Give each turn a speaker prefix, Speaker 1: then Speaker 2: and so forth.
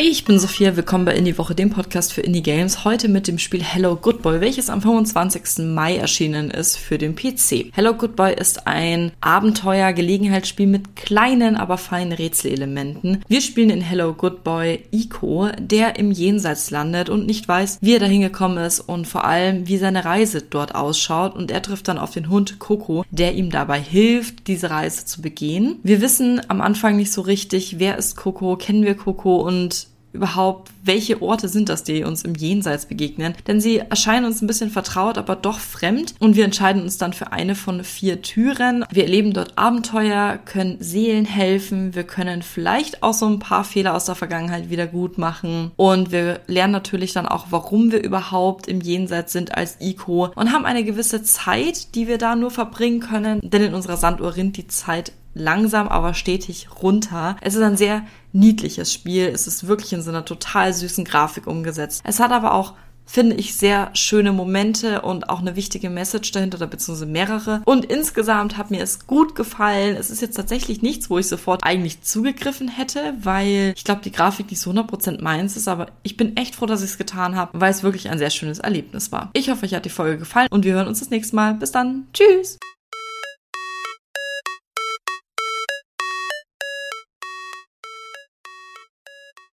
Speaker 1: Hey, ich bin Sophia, willkommen bei Indie Woche, dem Podcast für Indie Games. Heute mit dem Spiel Hello Good Boy, welches am 25. Mai erschienen ist für den PC. Hello Good Boy ist ein Abenteuer-Gelegenheitsspiel mit kleinen, aber feinen Rätselelementen. Wir spielen in Hello Good Boy Ico, der im Jenseits landet und nicht weiß, wie er dahin gekommen ist und vor allem, wie seine Reise dort ausschaut. Und er trifft dann auf den Hund Coco, der ihm dabei hilft, diese Reise zu begehen. Wir wissen am Anfang nicht so richtig, wer ist Coco, kennen wir Coco und überhaupt, welche Orte sind das, die uns im Jenseits begegnen. Denn sie erscheinen uns ein bisschen vertraut, aber doch fremd. Und wir entscheiden uns dann für eine von vier Türen. Wir erleben dort Abenteuer, können Seelen helfen, wir können vielleicht auch so ein paar Fehler aus der Vergangenheit wieder gut machen. Und wir lernen natürlich dann auch, warum wir überhaupt im Jenseits sind als Ico und haben eine gewisse Zeit, die wir da nur verbringen können. Denn in unserer Sanduhr rinnt die Zeit langsam, aber stetig runter. Es ist ein sehr niedliches Spiel. Es ist wirklich in so einer total süßen Grafik umgesetzt. Es hat aber auch finde ich sehr schöne Momente und auch eine wichtige Message dahinter, beziehungsweise mehrere. Und insgesamt hat mir es gut gefallen. Es ist jetzt tatsächlich nichts, wo ich sofort eigentlich zugegriffen hätte, weil ich glaube, die Grafik nicht so 100% meins ist, aber ich bin echt froh, dass ich es getan habe, weil es wirklich ein sehr schönes Erlebnis war. Ich hoffe, euch hat die Folge gefallen und wir hören uns das nächste Mal. Bis dann. Tschüss!